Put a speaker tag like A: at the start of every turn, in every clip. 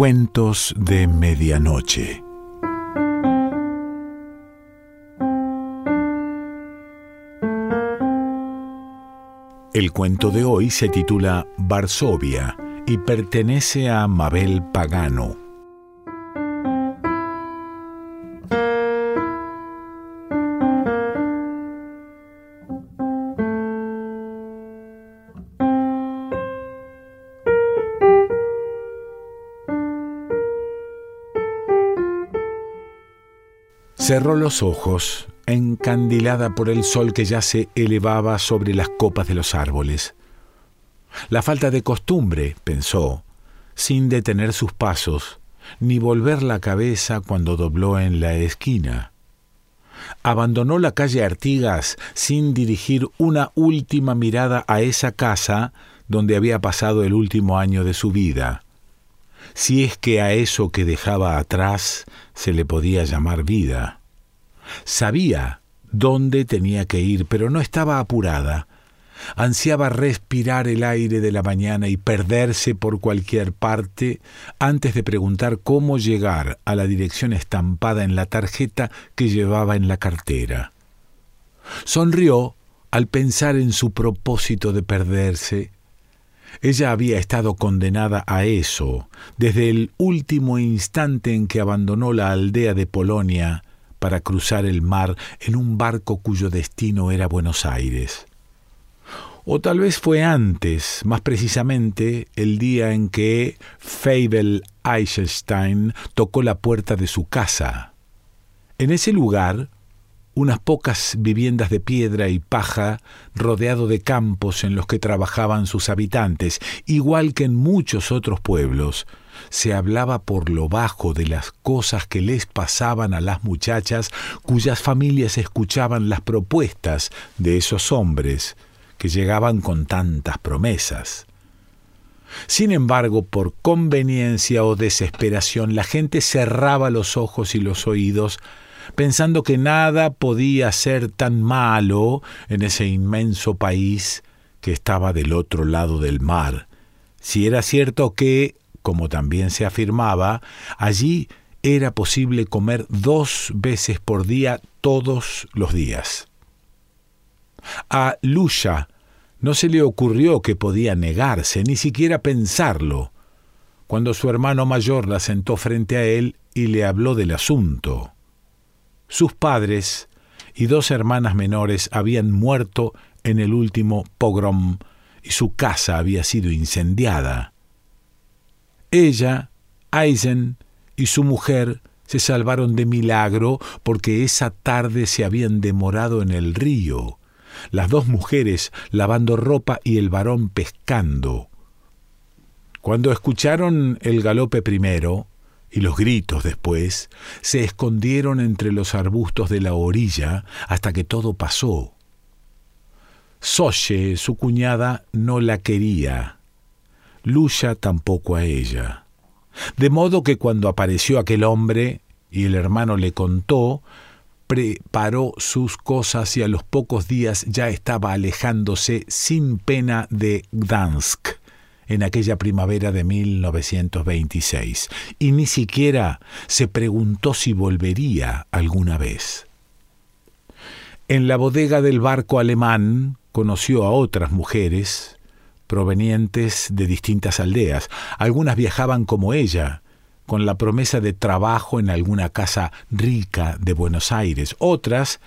A: Cuentos de Medianoche. El cuento de hoy se titula Varsovia y pertenece a Mabel Pagano. Cerró los ojos, encandilada por el sol que ya se elevaba sobre las copas de los árboles. La falta de costumbre, pensó, sin detener sus pasos, ni volver la cabeza cuando dobló en la esquina. Abandonó la calle Artigas sin dirigir una última mirada a esa casa donde había pasado el último año de su vida. Si es que a eso que dejaba atrás se le podía llamar vida. Sabía dónde tenía que ir, pero no estaba apurada. Ansiaba respirar el aire de la mañana y perderse por cualquier parte antes de preguntar cómo llegar a la dirección estampada en la tarjeta que llevaba en la cartera. Sonrió al pensar en su propósito de perderse. Ella había estado condenada a eso desde el último instante en que abandonó la aldea de Polonia para cruzar el mar en un barco cuyo destino era Buenos Aires. O tal vez fue antes, más precisamente el día en que Fabel Eisenstein tocó la puerta de su casa. En ese lugar, unas pocas viviendas de piedra y paja rodeado de campos en los que trabajaban sus habitantes, igual que en muchos otros pueblos, se hablaba por lo bajo de las cosas que les pasaban a las muchachas cuyas familias escuchaban las propuestas de esos hombres que llegaban con tantas promesas. Sin embargo, por conveniencia o desesperación, la gente cerraba los ojos y los oídos, pensando que nada podía ser tan malo en ese inmenso país que estaba del otro lado del mar, si era cierto que como también se afirmaba, allí era posible comer dos veces por día todos los días. A Lucha no se le ocurrió que podía negarse, ni siquiera pensarlo, cuando su hermano mayor la sentó frente a él y le habló del asunto. Sus padres y dos hermanas menores habían muerto en el último pogrom y su casa había sido incendiada. Ella, Eisen y su mujer se salvaron de milagro porque esa tarde se habían demorado en el río, las dos mujeres lavando ropa y el varón pescando. Cuando escucharon el galope primero y los gritos después, se escondieron entre los arbustos de la orilla hasta que todo pasó. Soche, su cuñada, no la quería Lucha tampoco a ella. De modo que cuando apareció aquel hombre y el hermano le contó, preparó sus cosas y a los pocos días ya estaba alejándose sin pena de Gdansk en aquella primavera de 1926, y ni siquiera se preguntó si volvería alguna vez. En la bodega del barco alemán conoció a otras mujeres, provenientes de distintas aldeas. Algunas viajaban como ella, con la promesa de trabajo en alguna casa rica de Buenos Aires. Otras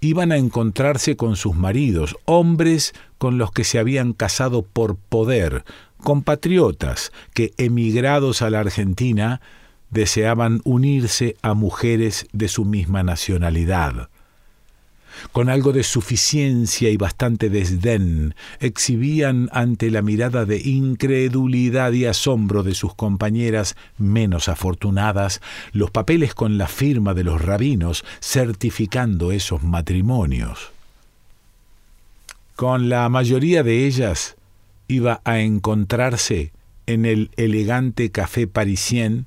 A: iban a encontrarse con sus maridos, hombres con los que se habían casado por poder, compatriotas que, emigrados a la Argentina, deseaban unirse a mujeres de su misma nacionalidad con algo de suficiencia y bastante desdén, exhibían ante la mirada de incredulidad y asombro de sus compañeras menos afortunadas los papeles con la firma de los rabinos certificando esos matrimonios. Con la mayoría de ellas iba a encontrarse en el elegante café parisien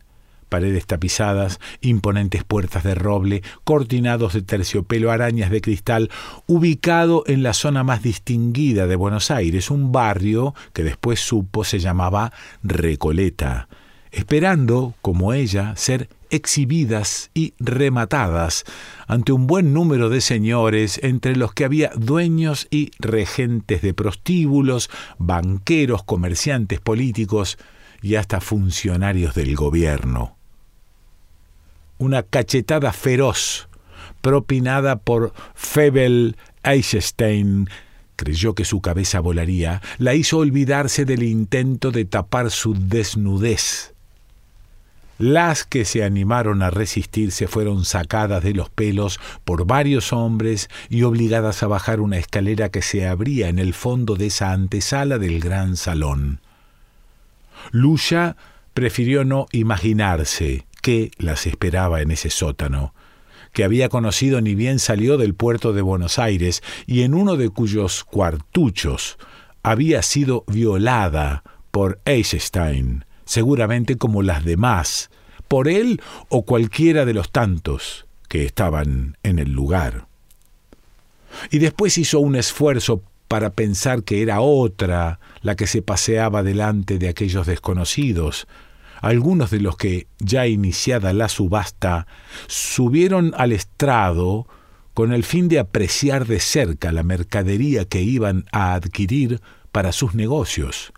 A: paredes tapizadas, imponentes puertas de roble, cortinados de terciopelo, arañas de cristal, ubicado en la zona más distinguida de Buenos Aires, un barrio que después supo se llamaba Recoleta, esperando, como ella, ser exhibidas y rematadas ante un buen número de señores, entre los que había dueños y regentes de prostíbulos, banqueros, comerciantes políticos y hasta funcionarios del gobierno. Una cachetada feroz, propinada por Febel Eichstein, creyó que su cabeza volaría, la hizo olvidarse del intento de tapar su desnudez. Las que se animaron a resistirse fueron sacadas de los pelos por varios hombres y obligadas a bajar una escalera que se abría en el fondo de esa antesala del gran salón. Lucha prefirió no imaginarse qué las esperaba en ese sótano, que había conocido ni bien salió del puerto de Buenos Aires y en uno de cuyos cuartuchos había sido violada por Eisenstein seguramente como las demás, por él o cualquiera de los tantos que estaban en el lugar. Y después hizo un esfuerzo para pensar que era otra la que se paseaba delante de aquellos desconocidos, algunos de los que, ya iniciada la subasta, subieron al estrado con el fin de apreciar de cerca la mercadería que iban a adquirir para sus negocios.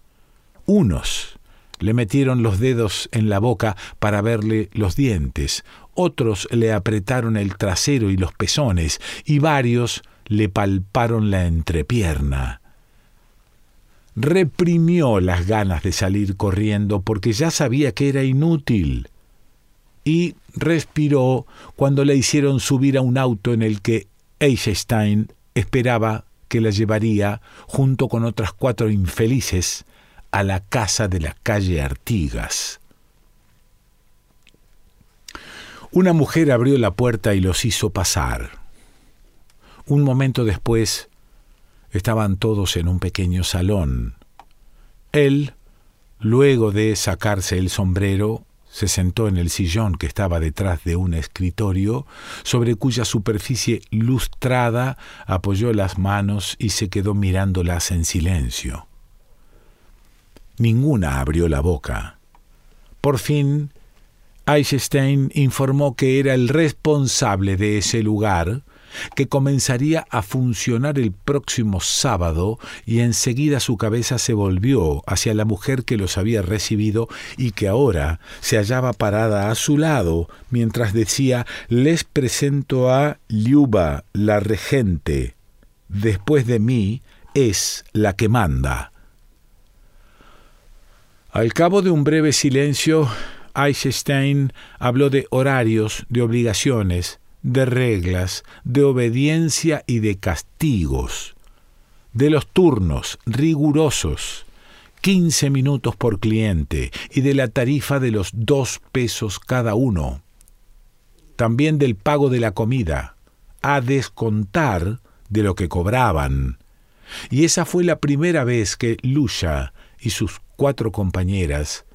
A: Unos le metieron los dedos en la boca para verle los dientes, otros le apretaron el trasero y los pezones, y varios le palparon la entrepierna. Reprimió las ganas de salir corriendo porque ya sabía que era inútil. Y respiró cuando le hicieron subir a un auto en el que Eisenstein esperaba que la llevaría, junto con otras cuatro infelices, a la casa de la calle Artigas. Una mujer abrió la puerta y los hizo pasar. Un momento después estaban todos en un pequeño salón. Él, luego de sacarse el sombrero, se sentó en el sillón que estaba detrás de un escritorio, sobre cuya superficie lustrada apoyó las manos y se quedó mirándolas en silencio. Ninguna abrió la boca. Por fin, Eisenstein informó que era el responsable de ese lugar, que comenzaría a funcionar el próximo sábado y enseguida su cabeza se volvió hacia la mujer que los había recibido y que ahora se hallaba parada a su lado mientras decía les presento a Liuba, la regente. Después de mí es la que manda. Al cabo de un breve silencio, Eisenstein habló de horarios, de obligaciones, de reglas, de obediencia y de castigos, de los turnos rigurosos, 15 minutos por cliente y de la tarifa de los dos pesos cada uno. También del pago de la comida, a descontar de lo que cobraban. Y esa fue la primera vez que Lucha y sus cuatro compañeras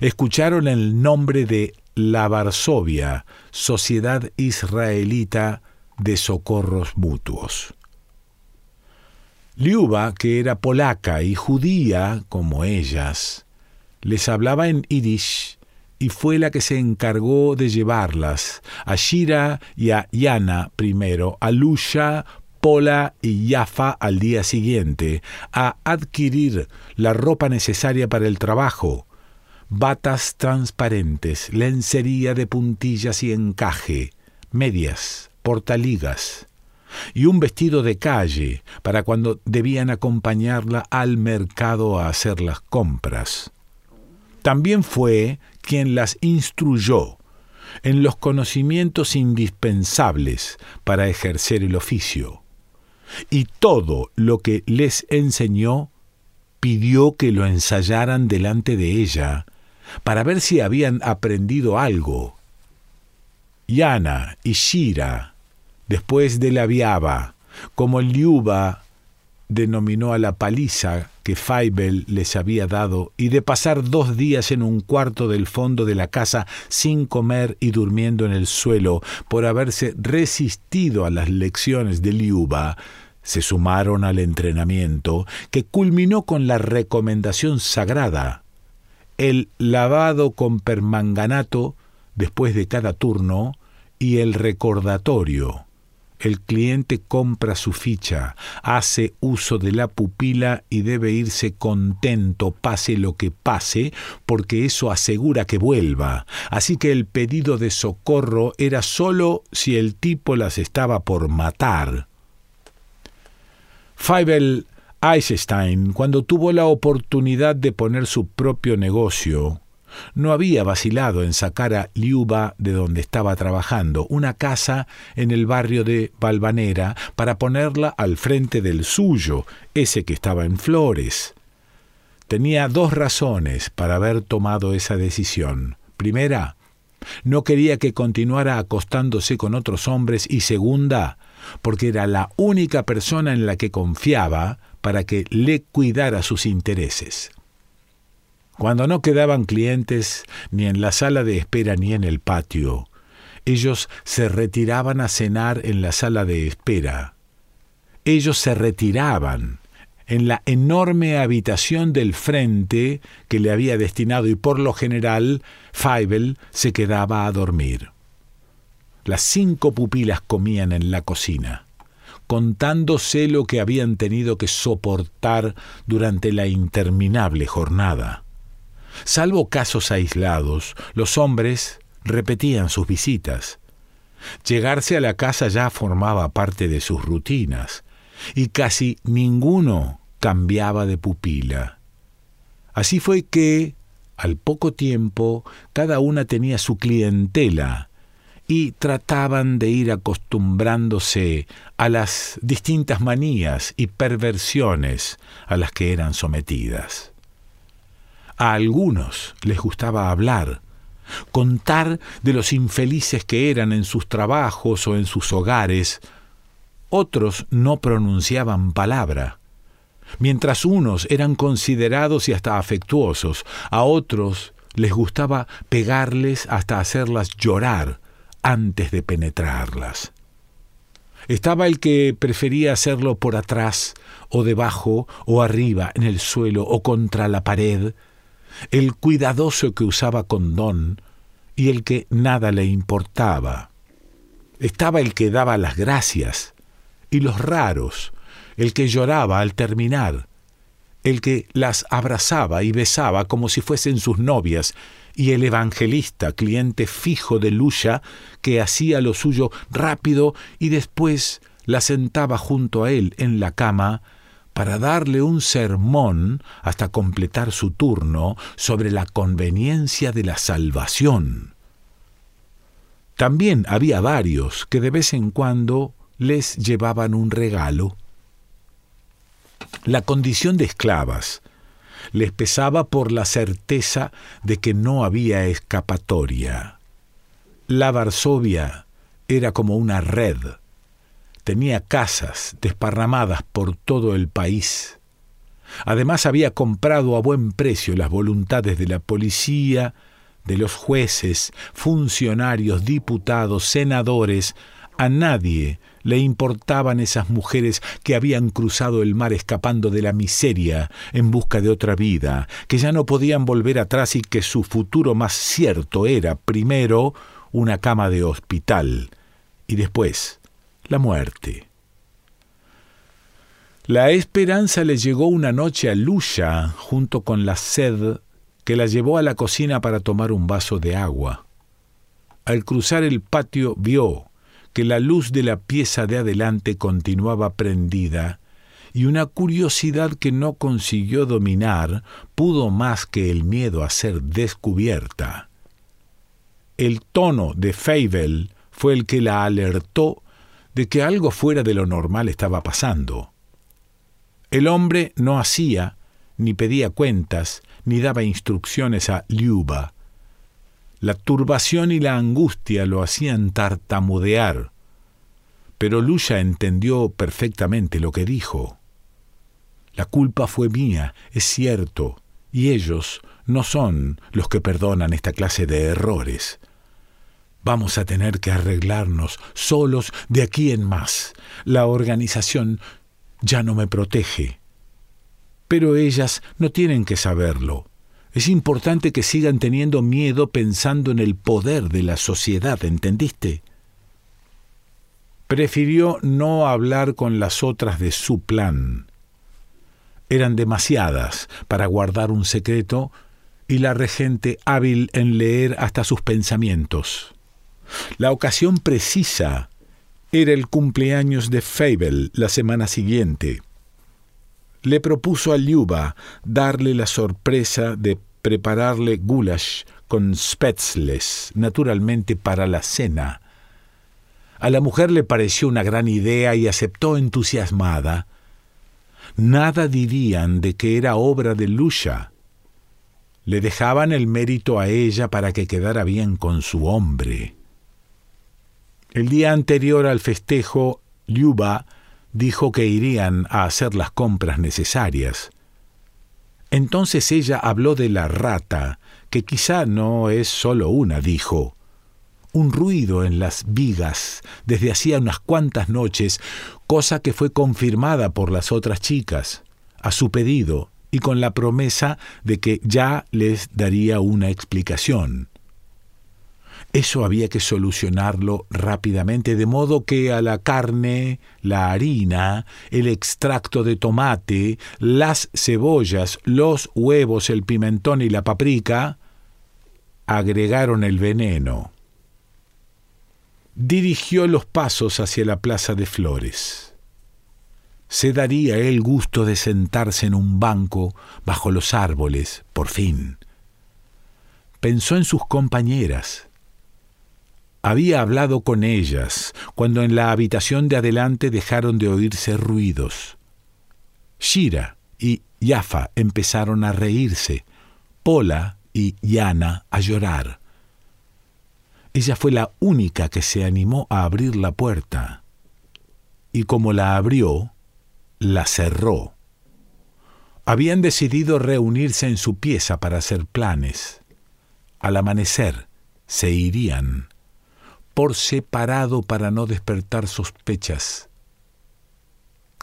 A: escucharon el nombre de la Varsovia, Sociedad Israelita de Socorros Mutuos. Liuba, que era polaca y judía como ellas, les hablaba en yiddish y fue la que se encargó de llevarlas, a Shira y a Yana primero, a Lusha Pola y Yafa al día siguiente, a adquirir la ropa necesaria para el trabajo, batas transparentes, lencería de puntillas y encaje, medias, portaligas, y un vestido de calle para cuando debían acompañarla al mercado a hacer las compras. También fue quien las instruyó en los conocimientos indispensables para ejercer el oficio y todo lo que les enseñó pidió que lo ensayaran delante de ella para ver si habían aprendido algo. Yana y Shira, después de la viaba, como Liuba denominó a la paliza que Feibel les había dado y de pasar dos días en un cuarto del fondo de la casa sin comer y durmiendo en el suelo por haberse resistido a las lecciones de Liuba, se sumaron al entrenamiento que culminó con la recomendación sagrada el lavado con permanganato después de cada turno y el recordatorio. El cliente compra su ficha, hace uso de la pupila y debe irse contento, pase lo que pase, porque eso asegura que vuelva. Así que el pedido de socorro era solo si el tipo las estaba por matar. Feibel Eisenstein, cuando tuvo la oportunidad de poner su propio negocio, no había vacilado en sacar a Liuba de donde estaba trabajando, una casa en el barrio de Valvanera, para ponerla al frente del suyo, ese que estaba en Flores. Tenía dos razones para haber tomado esa decisión. Primera, no quería que continuara acostándose con otros hombres y segunda, porque era la única persona en la que confiaba para que le cuidara sus intereses. Cuando no quedaban clientes ni en la sala de espera ni en el patio, ellos se retiraban a cenar en la sala de espera. Ellos se retiraban en la enorme habitación del frente que le había destinado y por lo general Feibel se quedaba a dormir. Las cinco pupilas comían en la cocina, contándose lo que habían tenido que soportar durante la interminable jornada. Salvo casos aislados, los hombres repetían sus visitas. Llegarse a la casa ya formaba parte de sus rutinas, y casi ninguno cambiaba de pupila. Así fue que, al poco tiempo, cada una tenía su clientela, y trataban de ir acostumbrándose a las distintas manías y perversiones a las que eran sometidas. A algunos les gustaba hablar, contar de los infelices que eran en sus trabajos o en sus hogares. Otros no pronunciaban palabra. Mientras unos eran considerados y hasta afectuosos, a otros les gustaba pegarles hasta hacerlas llorar antes de penetrarlas. Estaba el que prefería hacerlo por atrás, o debajo, o arriba, en el suelo, o contra la pared, el cuidadoso que usaba condón y el que nada le importaba. Estaba el que daba las gracias y los raros, el que lloraba al terminar, el que las abrazaba y besaba como si fuesen sus novias, y el evangelista, cliente fijo de Lucha, que hacía lo suyo rápido y después la sentaba junto a él en la cama para darle un sermón hasta completar su turno sobre la conveniencia de la salvación. También había varios que de vez en cuando les llevaban un regalo. La condición de esclavas les pesaba por la certeza de que no había escapatoria. La Varsovia era como una red tenía casas desparramadas por todo el país. Además había comprado a buen precio las voluntades de la policía, de los jueces, funcionarios, diputados, senadores. A nadie le importaban esas mujeres que habían cruzado el mar escapando de la miseria en busca de otra vida, que ya no podían volver atrás y que su futuro más cierto era, primero, una cama de hospital y después la muerte. La esperanza le llegó una noche a Lucha junto con la sed que la llevó a la cocina para tomar un vaso de agua. Al cruzar el patio vio que la luz de la pieza de adelante continuaba prendida y una curiosidad que no consiguió dominar pudo más que el miedo a ser descubierta. El tono de Feivel fue el que la alertó de que algo fuera de lo normal estaba pasando. El hombre no hacía, ni pedía cuentas, ni daba instrucciones a Liuba. La turbación y la angustia lo hacían tartamudear, pero Lucha entendió perfectamente lo que dijo. La culpa fue mía, es cierto, y ellos no son los que perdonan esta clase de errores. Vamos a tener que arreglarnos solos de aquí en más. La organización ya no me protege. Pero ellas no tienen que saberlo. Es importante que sigan teniendo miedo pensando en el poder de la sociedad, ¿entendiste? Prefirió no hablar con las otras de su plan. Eran demasiadas para guardar un secreto y la regente hábil en leer hasta sus pensamientos. La ocasión precisa era el cumpleaños de Fable la semana siguiente. Le propuso a Liuba darle la sorpresa de prepararle goulash con spätzles, naturalmente para la cena. A la mujer le pareció una gran idea y aceptó entusiasmada. Nada dirían de que era obra de Lucia. Le dejaban el mérito a ella para que quedara bien con su hombre. El día anterior al festejo, Liuba dijo que irían a hacer las compras necesarias. Entonces ella habló de la rata, que quizá no es solo una, dijo. Un ruido en las vigas desde hacía unas cuantas noches, cosa que fue confirmada por las otras chicas, a su pedido y con la promesa de que ya les daría una explicación. Eso había que solucionarlo rápidamente, de modo que a la carne, la harina, el extracto de tomate, las cebollas, los huevos, el pimentón y la paprika, agregaron el veneno. Dirigió los pasos hacia la plaza de flores. Se daría el gusto de sentarse en un banco bajo los árboles, por fin. Pensó en sus compañeras, había hablado con ellas cuando en la habitación de adelante dejaron de oírse ruidos. Shira y Yafa empezaron a reírse, Pola y Yana a llorar. Ella fue la única que se animó a abrir la puerta, y como la abrió, la cerró. Habían decidido reunirse en su pieza para hacer planes. Al amanecer se irían por separado para no despertar sospechas.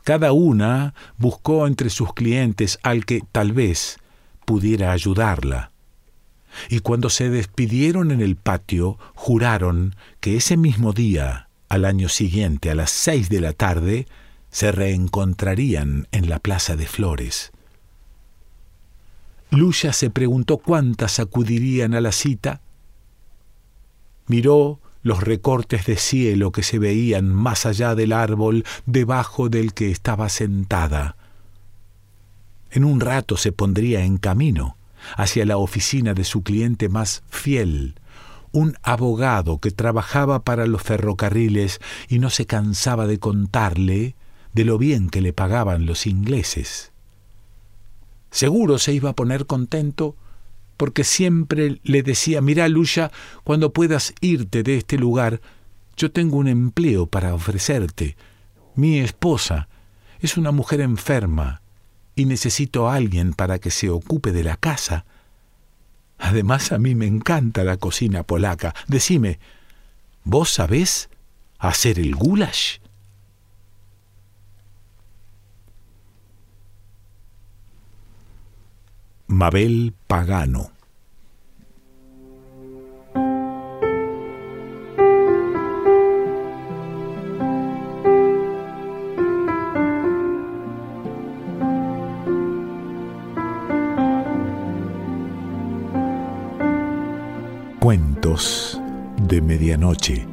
A: Cada una buscó entre sus clientes al que tal vez pudiera ayudarla. Y cuando se despidieron en el patio, juraron que ese mismo día, al año siguiente, a las seis de la tarde, se reencontrarían en la Plaza de Flores. Lucia se preguntó cuántas acudirían a la cita. Miró los recortes de cielo que se veían más allá del árbol debajo del que estaba sentada. En un rato se pondría en camino hacia la oficina de su cliente más fiel, un abogado que trabajaba para los ferrocarriles y no se cansaba de contarle de lo bien que le pagaban los ingleses. Seguro se iba a poner contento porque siempre le decía, mira Lucha, cuando puedas irte de este lugar, yo tengo un empleo para ofrecerte. Mi esposa es una mujer enferma y necesito a alguien para que se ocupe de la casa. Además a mí me encanta la cocina polaca. Decime, ¿vos sabés hacer el goulash? Mabel Pagano. Cuentos de Medianoche.